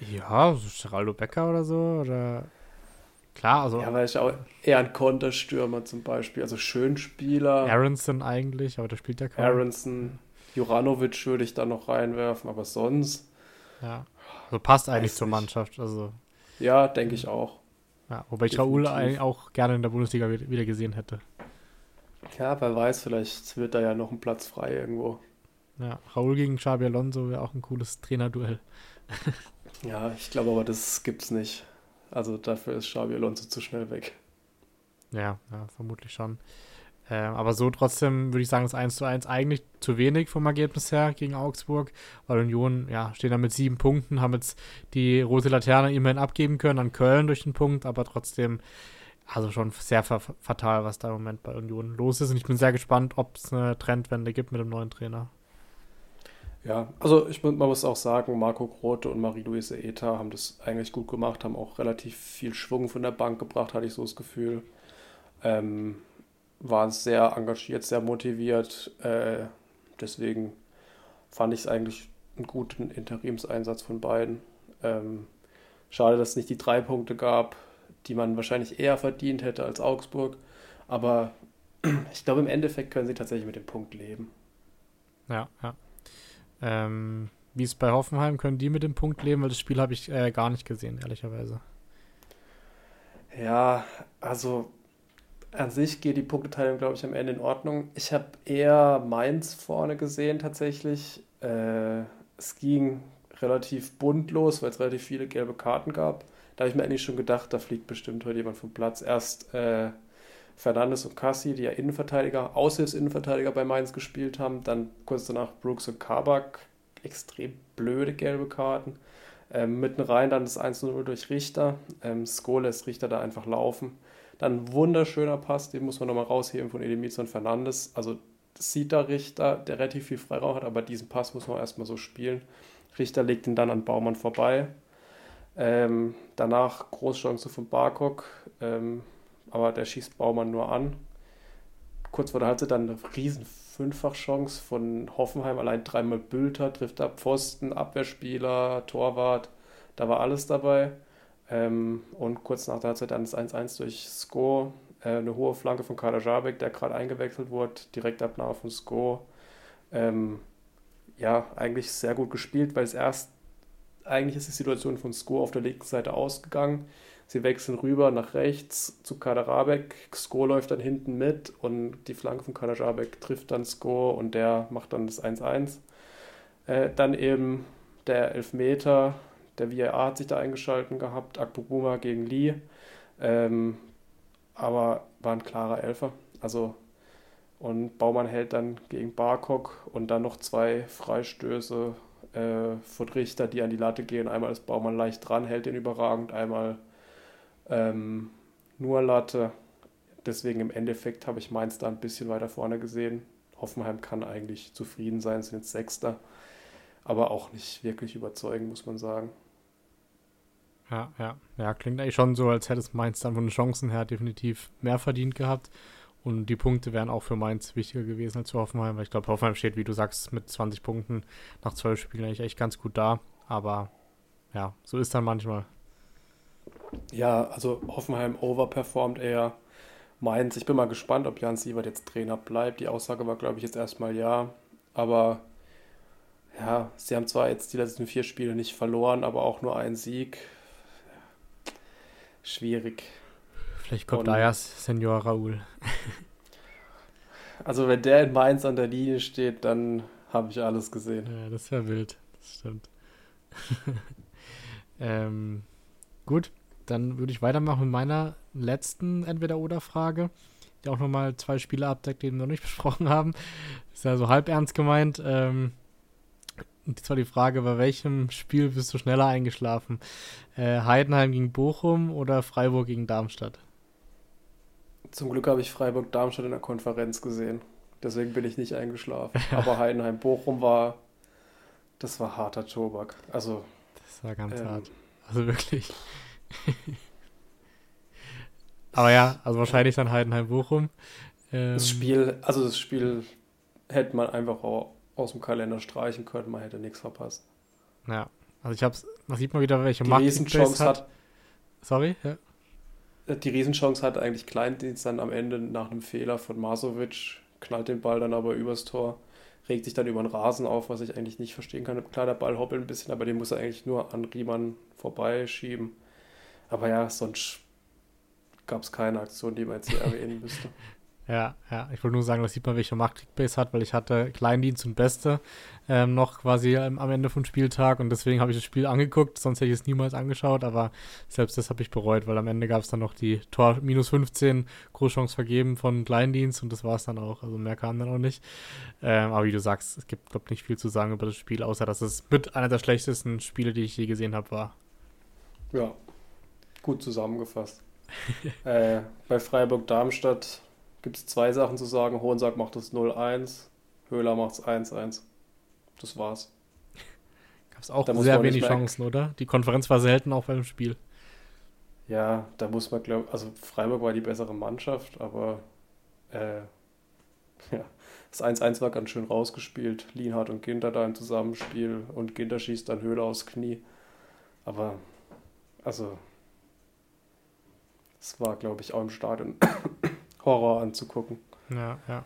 Ja, so Geraldo Becker oder so, oder Klar, also. Ja, weil ich auch eher ein Konterstürmer zum Beispiel. Also Schönspieler. Aronson eigentlich, aber der spielt ja kaum. Aronson, Juranovic würde ich da noch reinwerfen, aber sonst. Ja. Also passt eigentlich zur Mannschaft. Also. Ja, denke ich auch. Ja, wobei ich Raoul eigentlich auch gerne in der Bundesliga wieder gesehen hätte. Ja, wer weiß, vielleicht wird da ja noch ein Platz frei irgendwo. Ja, Raoul gegen Xabi Alonso wäre auch ein cooles Trainerduell. ja, ich glaube aber, das gibt's nicht. Also dafür ist Xabi Alonso zu schnell weg. Ja, ja vermutlich schon. Ähm, aber so trotzdem würde ich sagen, ist 1 zu 1 eigentlich zu wenig vom Ergebnis her gegen Augsburg, weil Union, ja, stehen da mit sieben Punkten, haben jetzt die rote Laterne immerhin abgeben können an Köln durch den Punkt, aber trotzdem, also schon sehr fatal, was da im Moment bei Union los ist. Und ich bin sehr gespannt, ob es eine Trendwende gibt mit dem neuen Trainer. Ja, also ich, man muss auch sagen, Marco Grote und Marie-Louise Eta haben das eigentlich gut gemacht, haben auch relativ viel Schwung von der Bank gebracht, hatte ich so das Gefühl. Ähm, waren sehr engagiert, sehr motiviert. Äh, deswegen fand ich es eigentlich einen guten Interimseinsatz von beiden. Ähm, schade, dass es nicht die drei Punkte gab, die man wahrscheinlich eher verdient hätte als Augsburg. Aber ich glaube, im Endeffekt können sie tatsächlich mit dem Punkt leben. Ja, ja. Ähm, wie ist es bei Hoffenheim? Können die mit dem Punkt leben? Weil das Spiel habe ich äh, gar nicht gesehen, ehrlicherweise. Ja, also an sich geht die Punkteteilung, glaube ich, am Ende in Ordnung. Ich habe eher Mainz vorne gesehen tatsächlich. Äh, es ging relativ bunt los, weil es relativ viele gelbe Karten gab. Da habe ich mir eigentlich schon gedacht, da fliegt bestimmt heute jemand vom Platz. Erst äh, Fernandes und Cassi, die ja Innenverteidiger, Aushilfsinnenverteidiger bei Mainz gespielt haben. Dann kurz danach Brooks und Kabak, extrem blöde gelbe Karten. Ähm, mitten rein dann das 1-0 durch Richter. Ähm, Sko lässt Richter da einfach laufen. Dann ein wunderschöner Pass, den muss man nochmal rausheben von Edemiz und Fernandes. Also sieht da Richter, der relativ viel Freiraum hat, aber diesen Pass muss man erstmal so spielen. Richter legt ihn dann an Baumann vorbei. Ähm, danach Großchance von Barkok. Ähm, aber der schießt Baumann nur an. Kurz vor der Halbzeit dann eine riesen Fünffachchance von Hoffenheim, allein dreimal Bülter, trifft ab Pfosten, Abwehrspieler, Torwart, da war alles dabei. Ähm, und kurz nach der Halbzeit dann das 1-1 durch Sko, äh, eine hohe Flanke von Kader Jabek, der gerade eingewechselt wurde, Direktabnahme von Sko. Ähm, ja, eigentlich sehr gut gespielt, weil es erst, eigentlich ist die Situation von Sko auf der linken Seite ausgegangen. Sie wechseln rüber nach rechts zu Kaderabek. Sko läuft dann hinten mit und die Flanke von Kaderabek trifft dann Sko und der macht dann das 1-1. Äh, dann eben der Elfmeter. Der VAR hat sich da eingeschalten gehabt. Akpobuma gegen Lee. Ähm, aber war ein klarer Elfer. Also und Baumann hält dann gegen Barkok und dann noch zwei Freistöße äh, von Richter, die an die Latte gehen. Einmal ist Baumann leicht dran, hält den überragend, einmal ähm, nur Latte. Deswegen im Endeffekt habe ich Mainz da ein bisschen weiter vorne gesehen. Hoffenheim kann eigentlich zufrieden sein, sind jetzt Sechster. Aber auch nicht wirklich überzeugend, muss man sagen. Ja, ja. Ja, klingt eigentlich schon so, als hätte es Mainz dann von den Chancen her definitiv mehr verdient gehabt. Und die Punkte wären auch für Mainz wichtiger gewesen als für Hoffenheim, weil ich glaube, Hoffenheim steht, wie du sagst, mit 20 Punkten nach 12 Spielen eigentlich echt ganz gut da. Aber ja, so ist dann manchmal. Ja, also Hoffenheim overperformt eher. Mainz, ich bin mal gespannt, ob Jan Sievert jetzt Trainer bleibt. Die Aussage war, glaube ich, jetzt erstmal ja. Aber ja, sie haben zwar jetzt die letzten vier Spiele nicht verloren, aber auch nur einen Sieg. Schwierig. Vielleicht kommt da erst Senior Raoul. also wenn der in Mainz an der Linie steht, dann habe ich alles gesehen. Ja, das wäre wild. Das stimmt. ähm, gut, dann würde ich weitermachen mit meiner letzten Entweder-Oder-Frage, die auch nochmal zwei Spiele abdeckt, die wir noch nicht besprochen haben. Ist ja so halb ernst gemeint. Ähm, Und zwar die Frage, bei welchem Spiel bist du schneller eingeschlafen? Äh, Heidenheim gegen Bochum oder Freiburg gegen Darmstadt? Zum Glück habe ich Freiburg-Darmstadt in der Konferenz gesehen. Deswegen bin ich nicht eingeschlafen. Aber Heidenheim-Bochum war, das war harter Tobak. Also. Das war ganz ähm, hart. Also wirklich. Aber ja, also wahrscheinlich dann Heidenheim-Bochum. Ähm, das Spiel, also das Spiel hätte man einfach auch aus dem Kalender streichen können, man hätte nichts verpasst. Ja, also ich hab's, man sieht mal wieder, welche die Macht Riesenchance hat. hat. Sorry, ja. Äh, die Riesenchance hat eigentlich Kleindienst dann am Ende nach einem Fehler von Masovic, knallt den Ball dann aber übers Tor, regt sich dann über den Rasen auf, was ich eigentlich nicht verstehen kann. Klar, der Ball hoppelt ein bisschen, aber den muss er eigentlich nur an Riemann vorbeischieben. Aber ja, sonst gab es keine Aktion, die man jetzt hier erwähnen müsste. Ja, ja, ich wollte nur sagen, das sieht man, welche Macht Kickbase hat, weil ich hatte Kleindienst und Beste ähm, noch quasi am, am Ende vom Spieltag und deswegen habe ich das Spiel angeguckt, sonst hätte ich es niemals angeschaut, aber selbst das habe ich bereut, weil am Ende gab es dann noch die Tor minus 15 Großchance vergeben von Kleindienst und das war es dann auch, also mehr kam dann auch nicht. Ähm, aber wie du sagst, es gibt, glaube ich, nicht viel zu sagen über das Spiel, außer dass es mit einer der schlechtesten Spiele, die ich je gesehen habe, war. Ja, gut zusammengefasst. äh, bei Freiburg-Darmstadt gibt es zwei Sachen zu sagen. Hohensack macht das 0-1, Höhler macht es 1-1. Das war's. Gab es auch sehr wenig Chancen, oder? Die Konferenz war selten auch beim Spiel. Ja, da muss man glauben, also Freiburg war die bessere Mannschaft, aber äh, ja, das 1-1 war ganz schön rausgespielt. Lienhardt und Ginter da im Zusammenspiel und Ginter schießt dann Höhler aufs Knie. Aber, also, es war, glaube ich, auch im Stadion Horror anzugucken. Ja, ja.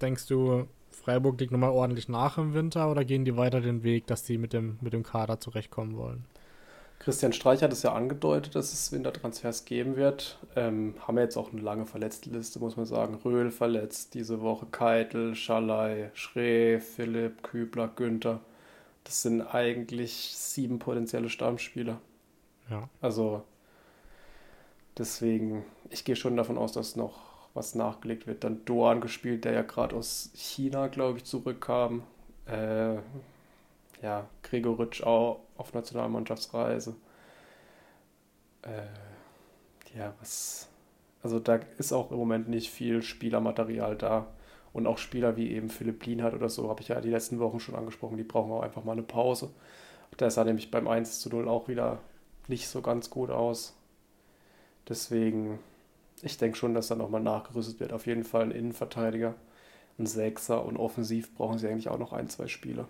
Denkst du, Freiburg liegt nochmal ordentlich nach im Winter oder gehen die weiter den Weg, dass die mit dem, mit dem Kader zurechtkommen wollen? Christian Streich hat es ja angedeutet, dass es Wintertransfers geben wird. Ähm, haben wir jetzt auch eine lange verletzte Liste, muss man sagen. Röhl verletzt diese Woche, Keitel, Schalay, Schree, Philipp, Kübler, Günther. Das sind eigentlich sieben potenzielle Stammspieler. Ja. Also deswegen, ich gehe schon davon aus, dass noch was nachgelegt wird. Dann Doan gespielt, der ja gerade aus China, glaube ich, zurückkam. Äh, ja, Gregoritsch auch auf Nationalmannschaftsreise. Äh, ja, was. Also da ist auch im Moment nicht viel Spielermaterial da. Und auch Spieler wie eben Philipp Lienhardt oder so, habe ich ja die letzten Wochen schon angesprochen, die brauchen auch einfach mal eine Pause. Da sah nämlich beim 1 zu 0 auch wieder nicht so ganz gut aus. Deswegen ich denke schon, dass da nochmal nachgerüstet wird. Auf jeden Fall ein Innenverteidiger, ein Sechser und offensiv brauchen sie eigentlich auch noch ein, zwei Spiele.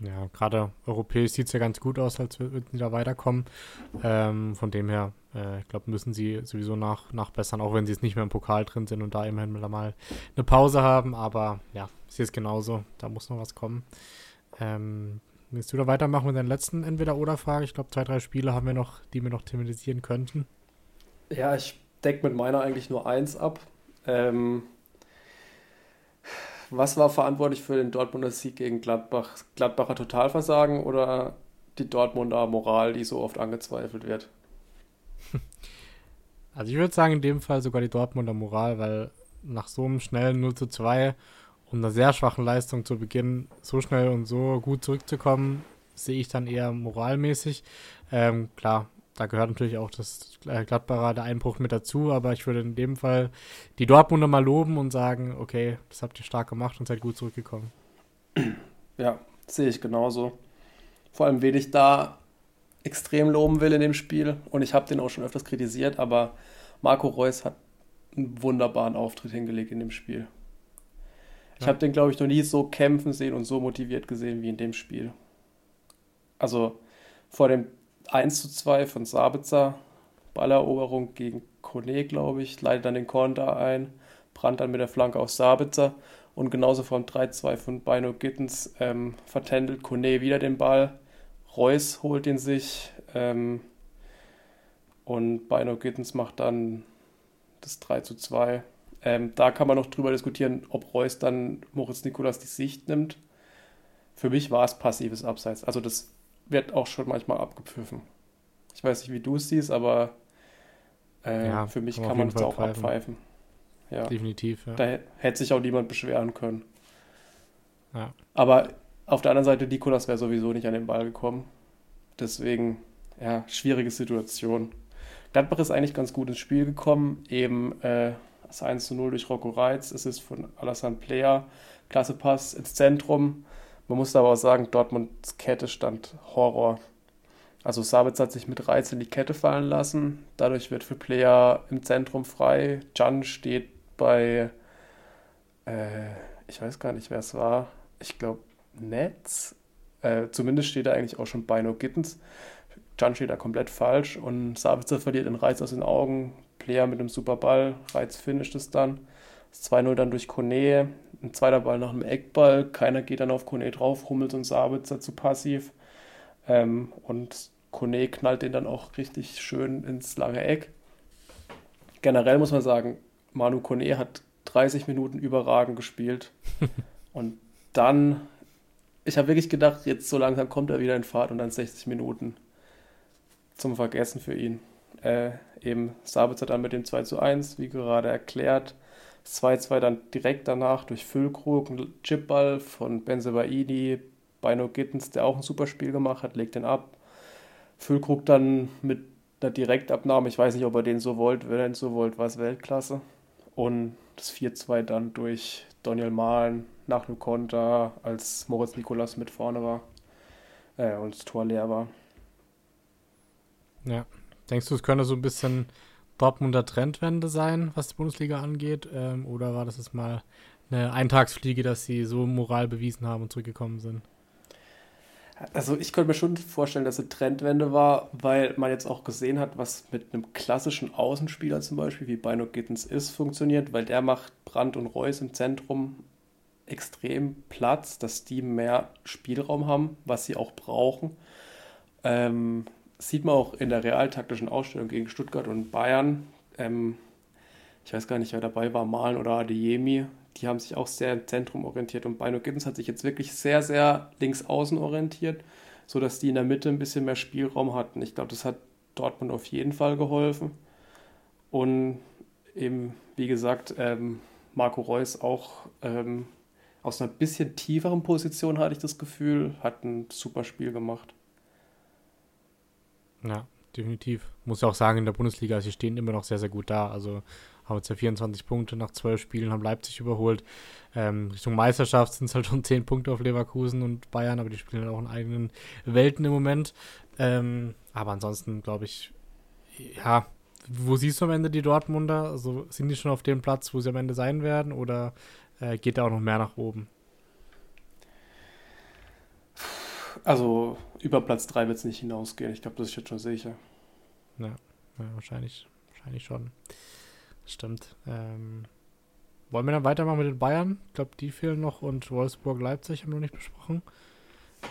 Ja, gerade europäisch sieht es ja ganz gut aus, als würden sie da weiterkommen. Ähm, von dem her, äh, ich glaube, müssen sie sowieso nach, nachbessern, auch wenn sie jetzt nicht mehr im Pokal drin sind und da immerhin mal eine Pause haben. Aber ja, sie ist genauso. Da muss noch was kommen. Ähm, willst du da weitermachen mit deinen letzten Entweder-Oder-Frage? Ich glaube, zwei, drei Spiele haben wir noch, die wir noch thematisieren könnten. Ja, ich deckt mit meiner eigentlich nur eins ab. Ähm, was war verantwortlich für den Dortmunder Sieg gegen Gladbach? Gladbacher Totalversagen oder die Dortmunder Moral, die so oft angezweifelt wird? Also ich würde sagen, in dem Fall sogar die Dortmunder Moral, weil nach so einem schnellen 0 zu 2 und einer sehr schwachen Leistung zu Beginn so schnell und so gut zurückzukommen, sehe ich dann eher moralmäßig. Ähm, klar, da gehört natürlich auch das Gladbacher der Einbruch mit dazu, aber ich würde in dem Fall die Dortmunder mal loben und sagen, okay, das habt ihr stark gemacht und seid gut zurückgekommen. Ja, sehe ich genauso. Vor allem, wen ich da extrem loben will in dem Spiel, und ich habe den auch schon öfters kritisiert, aber Marco Reus hat einen wunderbaren Auftritt hingelegt in dem Spiel. Ich ja. habe den, glaube ich, noch nie so kämpfen sehen und so motiviert gesehen wie in dem Spiel. Also vor dem 1 zu 2 von Sabitzer. Balleroberung gegen Kone, glaube ich, leitet dann den Konter ein, brannt dann mit der Flanke auf Sabitzer und genauso vom 3-2 von Bino Gittens ähm, vertändelt Kone wieder den Ball. Reus holt ihn sich ähm, und Bino Gittens macht dann das 3 zu 2. Ähm, da kann man noch drüber diskutieren, ob Reus dann Moritz Nikolas die Sicht nimmt. Für mich war es passives Abseits. Also das wird auch schon manchmal abgepfiffen. Ich weiß nicht, wie du es siehst, aber äh, ja, für mich kann, kann man es auch pfeifen. abpfeifen. Ja. Definitiv, ja. Da hätte sich auch niemand beschweren können. Ja. Aber Auf der anderen Seite, Nikolas wäre sowieso nicht an den Ball gekommen. Deswegen, ja, schwierige Situation. Gladbach ist eigentlich ganz gut ins Spiel gekommen. Eben äh, das 1 zu 0 durch Rocco Reitz. Es ist von Alassane Player. Klasse Pass ins Zentrum. Man muss aber auch sagen, Dortmunds Kette stand Horror. Also Sabitz hat sich mit Reiz in die Kette fallen lassen. Dadurch wird für Player im Zentrum frei. Can steht bei, äh, ich weiß gar nicht, wer es war. Ich glaube, Netz. Äh, zumindest steht er eigentlich auch schon bei No Gittens. Can steht da komplett falsch und Sabitzer verliert den Reiz aus den Augen. Player mit einem super Ball. Reiz finisht es dann. Das 2-0 dann durch Kone. Ein zweiter Ball nach einem Eckball. Keiner geht dann auf Kone drauf. Hummels und Sabitzer zu passiv. Ähm, und Kone knallt den dann auch richtig schön ins lange Eck. Generell muss man sagen, Manu Kone hat 30 Minuten überragend gespielt. und dann, ich habe wirklich gedacht, jetzt so langsam kommt er wieder in Fahrt und dann 60 Minuten zum Vergessen für ihn. Äh, eben Sabitzer dann mit dem 2 zu 1, wie gerade erklärt. 2-2 dann direkt danach durch Füllkrug, ein Chipball von Benzebaini, Bino Gittens, der auch ein super Spiel gemacht hat, legt den ab. Füllkrug dann mit einer Direktabnahme, ich weiß nicht, ob er den so wollt, wenn er ihn so wollt, war es Weltklasse. Und das 4-2 dann durch Daniel Mahlen nach einem Konter, als Moritz Nikolas mit vorne war äh, und das Tor leer war. Ja. Denkst du, es könnte so ein bisschen Dortmunder Trendwende sein, was die Bundesliga angeht? Ähm, oder war das jetzt mal eine Eintagsfliege, dass sie so Moral bewiesen haben und zurückgekommen sind? Also ich könnte mir schon vorstellen, dass es eine Trendwende war, weil man jetzt auch gesehen hat, was mit einem klassischen Außenspieler zum Beispiel, wie Bino Gittens ist, funktioniert, weil der macht Brandt und Reus im Zentrum extrem Platz, dass die mehr Spielraum haben, was sie auch brauchen. Ähm, sieht man auch in der realtaktischen Ausstellung gegen Stuttgart und Bayern. Ähm, ich weiß gar nicht, wer dabei war, Malen oder Adeyemi. Die haben sich auch sehr im Zentrum orientiert und Bino Gibbons hat sich jetzt wirklich sehr, sehr links außen orientiert, sodass die in der Mitte ein bisschen mehr Spielraum hatten. Ich glaube, das hat Dortmund auf jeden Fall geholfen. Und eben, wie gesagt, ähm, Marco Reus auch ähm, aus einer bisschen tieferen Position, hatte ich das Gefühl, hat ein super Spiel gemacht. Ja, definitiv. Muss ja auch sagen, in der Bundesliga, sie stehen immer noch sehr, sehr gut da. Also haben jetzt ja 24 Punkte nach 12 Spielen, haben Leipzig überholt. Ähm, Richtung Meisterschaft sind es halt schon 10 Punkte auf Leverkusen und Bayern, aber die spielen halt auch in eigenen Welten im Moment. Ähm, aber ansonsten glaube ich, ja, wo siehst du am Ende die Dortmunder? Also sind die schon auf dem Platz, wo sie am Ende sein werden oder äh, geht da auch noch mehr nach oben? Also über Platz 3 wird es nicht hinausgehen. Ich glaube, das ist jetzt schon sicher. Ja, ja wahrscheinlich, wahrscheinlich schon. Stimmt. Ähm, wollen wir dann weitermachen mit den Bayern? Ich glaube, die fehlen noch und Wolfsburg-Leipzig haben wir noch nicht besprochen.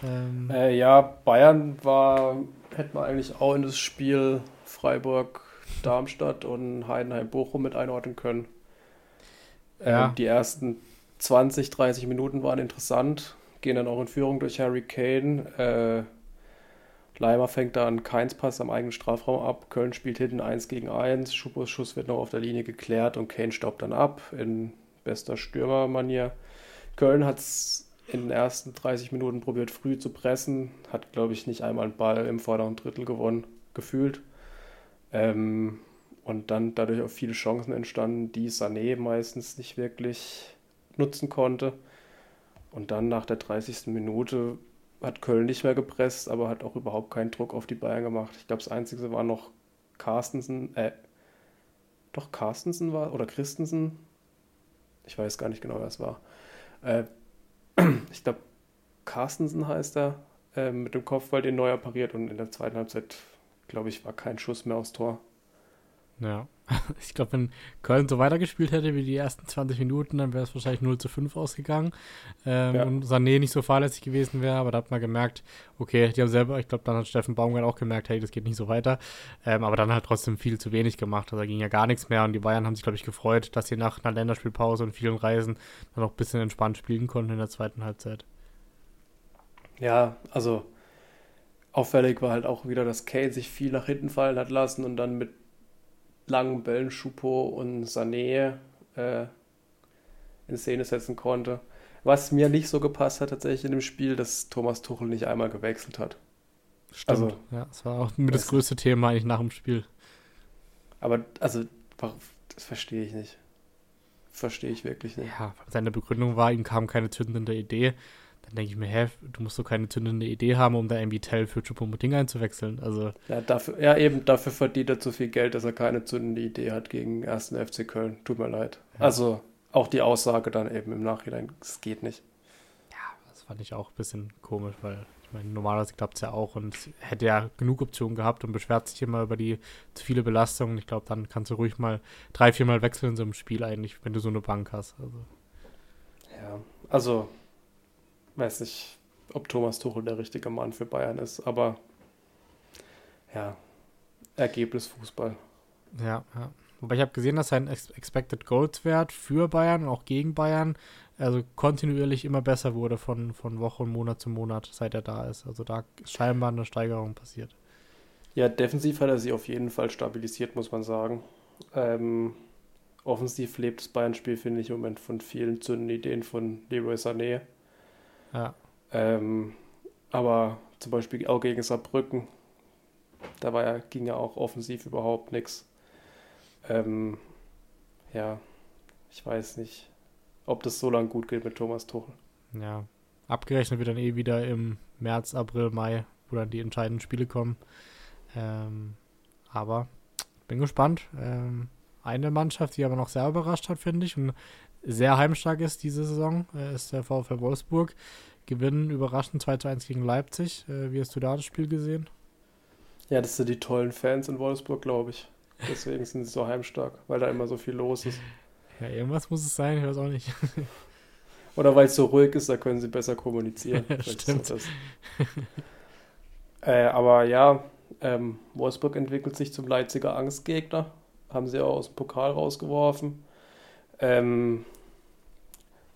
Ähm, äh, ja, Bayern war, hätte man eigentlich auch in das Spiel Freiburg-Darmstadt und Heidenheim-Bochum mit einordnen können. Ja. Ähm, die ersten 20, 30 Minuten waren interessant gehen dann auch in Führung durch Harry Kane. Äh, Leimer fängt dann keins Pass am eigenen Strafraum ab. Köln spielt hinten 1 gegen 1. Schupos Schuss wird noch auf der Linie geklärt und Kane staubt dann ab in bester Stürmermanier. Köln hat es in den ersten 30 Minuten probiert, früh zu pressen. Hat, glaube ich, nicht einmal einen Ball im vorderen Drittel gewonnen, gefühlt. Ähm, und dann dadurch auch viele Chancen entstanden, die Sané meistens nicht wirklich nutzen konnte. Und dann nach der 30. Minute hat Köln nicht mehr gepresst, aber hat auch überhaupt keinen Druck auf die Bayern gemacht. Ich glaube, das Einzige war noch Carstensen, äh, doch Carstensen war, oder Christensen. Ich weiß gar nicht genau, wer es war. Äh, ich glaube, Carstensen heißt er, äh, mit dem Kopfball den Neuer pariert und in der zweiten Halbzeit, glaube ich, war kein Schuss mehr aufs Tor. Ja. Ich glaube, wenn Köln so weitergespielt hätte wie die ersten 20 Minuten, dann wäre es wahrscheinlich 0 zu 5 ausgegangen. Ähm, ja. Und Sané nicht so fahrlässig gewesen wäre, aber da hat man gemerkt, okay, die haben selber, ich glaube, dann hat Steffen Baumgart auch gemerkt, hey, das geht nicht so weiter. Ähm, aber dann halt trotzdem viel zu wenig gemacht. Also da ging ja gar nichts mehr und die Bayern haben sich, glaube ich, gefreut, dass sie nach einer Länderspielpause und vielen Reisen dann auch ein bisschen entspannt spielen konnten in der zweiten Halbzeit. Ja, also auffällig war halt auch wieder, dass Kane sich viel nach hinten fallen hat lassen und dann mit langen Bällen Schupo und Sané äh, in Szene setzen konnte. Was mir nicht so gepasst hat tatsächlich in dem Spiel, dass Thomas Tuchel nicht einmal gewechselt hat. Stimmt. Also, ja, das war auch mit das größte Thema eigentlich nach dem Spiel. Aber, also, das verstehe ich nicht. Verstehe ich wirklich nicht. Ja, seine Begründung war, ihm kam keine zündende Idee. Dann denke ich mir, hä, du musst doch keine zündende Idee haben, um da irgendwie Tell für Choupo-Moting einzuwechseln. Also, ja, dafür, ja, eben, dafür verdient er zu viel Geld, dass er keine zündende Idee hat gegen 1. FC Köln. Tut mir leid. Ja. Also, auch die Aussage dann eben im Nachhinein, es geht nicht. Ja, das fand ich auch ein bisschen komisch, weil ich meine, normalerweise klappt es ja auch und hätte ja genug Optionen gehabt und beschwert sich immer über die zu viele Belastungen. Ich glaube, dann kannst du ruhig mal drei, vier Mal wechseln in so einem Spiel eigentlich, wenn du so eine Bank hast. Also. Ja, also weiß nicht, ob Thomas Tuchel der richtige Mann für Bayern ist, aber ja, Ergebnis Fußball. Ja, ja. Wobei ich habe gesehen, dass sein Expected Goals Wert für Bayern und auch gegen Bayern also kontinuierlich immer besser wurde von, von Woche und Monat zu Monat, seit er da ist. Also da ist scheinbar eine Steigerung passiert. Ja, defensiv hat er sich auf jeden Fall stabilisiert, muss man sagen. Ähm, offensiv lebt das Bayern-Spiel, finde ich, im Moment von vielen zündenden Ideen von Leroy Sané. Ja. Ähm, aber zum Beispiel auch gegen Saarbrücken, da war ja, ging ja auch offensiv überhaupt nichts. Ähm, ja, ich weiß nicht ob das so lange gut geht mit Thomas Tuchel. Ja, abgerechnet wird dann eh wieder im März, April, Mai, wo dann die entscheidenden Spiele kommen. Ähm, aber bin gespannt. Ähm, eine Mannschaft, die aber noch sehr überrascht hat, finde ich, und sehr heimstark ist diese Saison, äh, ist der VfL Wolfsburg. Gewinnen überraschend 2 zu 1 gegen Leipzig. Äh, wie hast du da das Spiel gesehen? Ja, das sind die tollen Fans in Wolfsburg, glaube ich. Deswegen sind sie so heimstark, weil da immer so viel los ist. Ja, irgendwas muss es sein, ich weiß auch nicht. Oder weil es so ruhig ist, da können sie besser kommunizieren. Stimmt. äh, aber ja, ähm, Wolfsburg entwickelt sich zum Leipziger Angstgegner. Haben sie auch aus dem Pokal rausgeworfen. Ähm,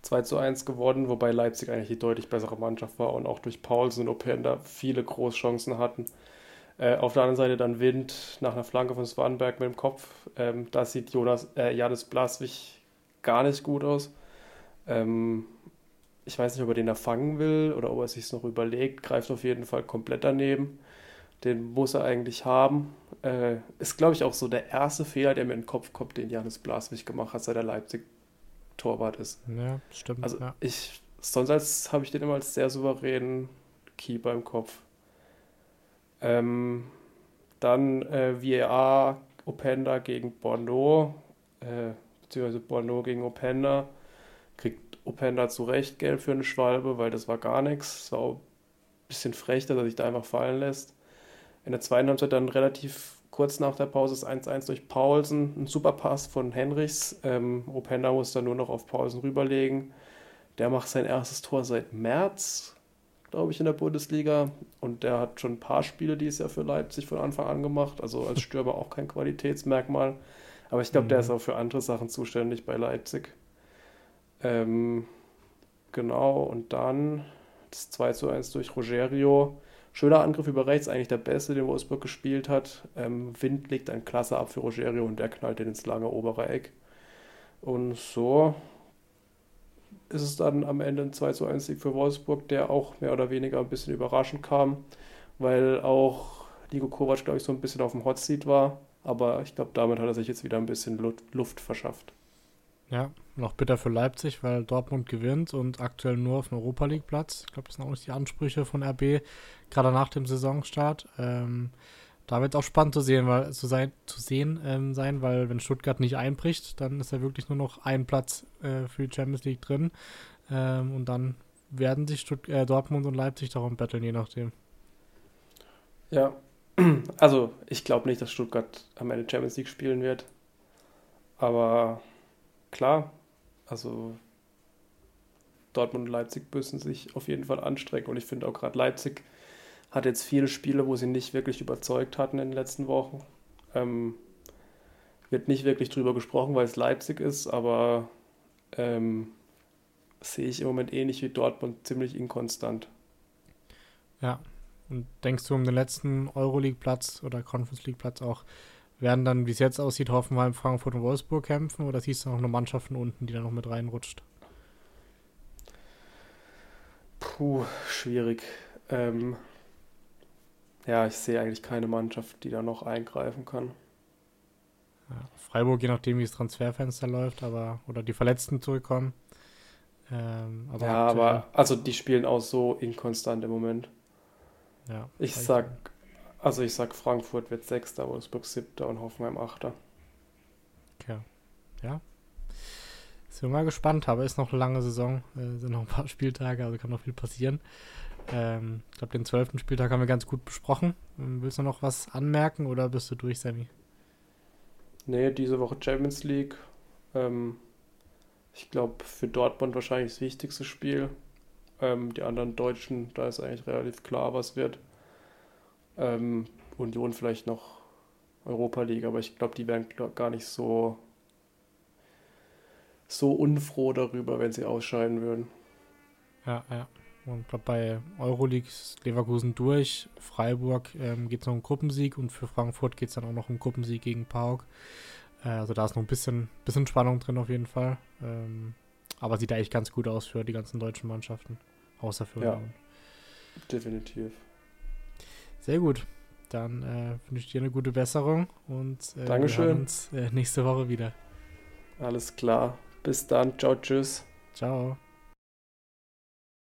2 zu 1 geworden, wobei Leipzig eigentlich die deutlich bessere Mannschaft war und auch durch Paulsen und Openda viele Großchancen hatten. Äh, auf der anderen Seite dann Wind nach einer Flanke von Swanberg mit dem Kopf. Ähm, da sieht Jonas, äh, Janis Blaswig gar nicht gut aus. Ähm, ich weiß nicht, ob er den erfangen will oder ob er sich noch überlegt. Greift auf jeden Fall komplett daneben. Den muss er eigentlich haben. Äh, ist, glaube ich, auch so der erste Fehler, der mir in den Kopf kommt, den Janis Blaswig gemacht hat, seit er Leipzig-Torwart ist. Ja, stimmt. Also ja. ich, sonst habe ich den immer als sehr souveränen Keeper im Kopf. Ähm, dann äh, VAR Openda gegen Bordeaux, äh, beziehungsweise Bordeaux gegen Openda. Kriegt Openda zu Recht Geld für eine Schwalbe, weil das war gar nichts. War auch ein bisschen frech, dass er sich da einfach fallen lässt. In der zweiten Halbzeit dann relativ kurz nach der Pause ist 1-1 durch Paulsen. Ein super Pass von Henrichs. Ähm, Openda muss dann nur noch auf Paulsen rüberlegen. Der macht sein erstes Tor seit März glaube ich, in der Bundesliga. Und der hat schon ein paar Spiele dieses Jahr für Leipzig von Anfang an gemacht. Also als Stürmer auch kein Qualitätsmerkmal. Aber ich glaube, mhm. der ist auch für andere Sachen zuständig bei Leipzig. Ähm, genau, und dann das 2 zu 1 durch Rogerio. Schöner Angriff über rechts, eigentlich der beste, den Wolfsburg gespielt hat. Ähm, Wind legt ein klasse ab für Rogerio und der knallt den ins lange obere Eck. Und so ist es dann am Ende ein 2 zu 1 Sieg für Wolfsburg, der auch mehr oder weniger ein bisschen überraschend kam, weil auch Nico Kovac, glaube ich, so ein bisschen auf dem Hotseat war. Aber ich glaube, damit hat er sich jetzt wieder ein bisschen Luft verschafft. Ja, noch bitter für Leipzig, weil Dortmund gewinnt und aktuell nur auf dem Europa League Platz. Ich glaube, das sind auch nicht die Ansprüche von RB, gerade nach dem Saisonstart. Ähm, da wird es auch spannend zu sehen, weil, zu, sein, zu sehen ähm, sein, weil wenn Stuttgart nicht einbricht, dann ist ja wirklich nur noch ein Platz äh, für die Champions League drin. Ähm, und dann werden sich Stutt äh, Dortmund und Leipzig darum betteln, je nachdem. Ja, also ich glaube nicht, dass Stuttgart am Ende Champions League spielen wird. Aber klar, also Dortmund und Leipzig müssen sich auf jeden Fall anstrengen. Und ich finde auch gerade Leipzig hat jetzt viele Spiele, wo sie nicht wirklich überzeugt hatten in den letzten Wochen. Ähm, wird nicht wirklich drüber gesprochen, weil es Leipzig ist, aber ähm, sehe ich im Moment ähnlich wie Dortmund ziemlich inkonstant. Ja, und denkst du um den letzten Euroleague-Platz oder Conference League-Platz auch, werden dann, wie es jetzt aussieht, Hoffenheim, Frankfurt und Wolfsburg kämpfen oder siehst du noch eine Mannschaft von unten, die da noch mit reinrutscht? Puh, schwierig. Ähm, ja, ich sehe eigentlich keine Mannschaft, die da noch eingreifen kann. Ja, Freiburg, je nachdem, wie das Transferfenster läuft, aber oder die Verletzten zurückkommen. Ähm, aber ja, aktuell, aber also die spielen auch so inkonstant im Moment. Ja. Ich sag, also ich sag, Frankfurt wird Sechster, Wolfsburg Siebter und Hoffenheim Achter. Okay. Ja. Sind wir mal gespannt, aber ist noch eine lange Saison, äh, sind noch ein paar Spieltage, also kann noch viel passieren. Ähm, ich glaube, den zwölften Spieltag haben wir ganz gut besprochen. Ähm, willst du noch was anmerken oder bist du durch, Sammy? Nee, diese Woche Champions League. Ähm, ich glaube, für Dortmund wahrscheinlich das wichtigste Spiel. Ähm, die anderen Deutschen, da ist eigentlich relativ klar, was wird. Ähm, Union vielleicht noch Europa League, aber ich glaube, die wären gar nicht so, so unfroh darüber, wenn sie ausscheiden würden. Ja, ja. Und ich glaube, bei Euroleague ist Leverkusen durch. Freiburg ähm, geht es noch um Gruppensieg und für Frankfurt geht es dann auch noch um Gruppensieg gegen Pauk. Äh, also da ist noch ein bisschen, bisschen Spannung drin auf jeden Fall. Ähm, aber sieht eigentlich ganz gut aus für die ganzen deutschen Mannschaften. Außer für Ja, definitiv. Sehr gut. Dann äh, wünsche ich dir eine gute Besserung und äh, Dankeschön. wir hören uns äh, nächste Woche wieder. Alles klar. Bis dann. Ciao, tschüss. Ciao.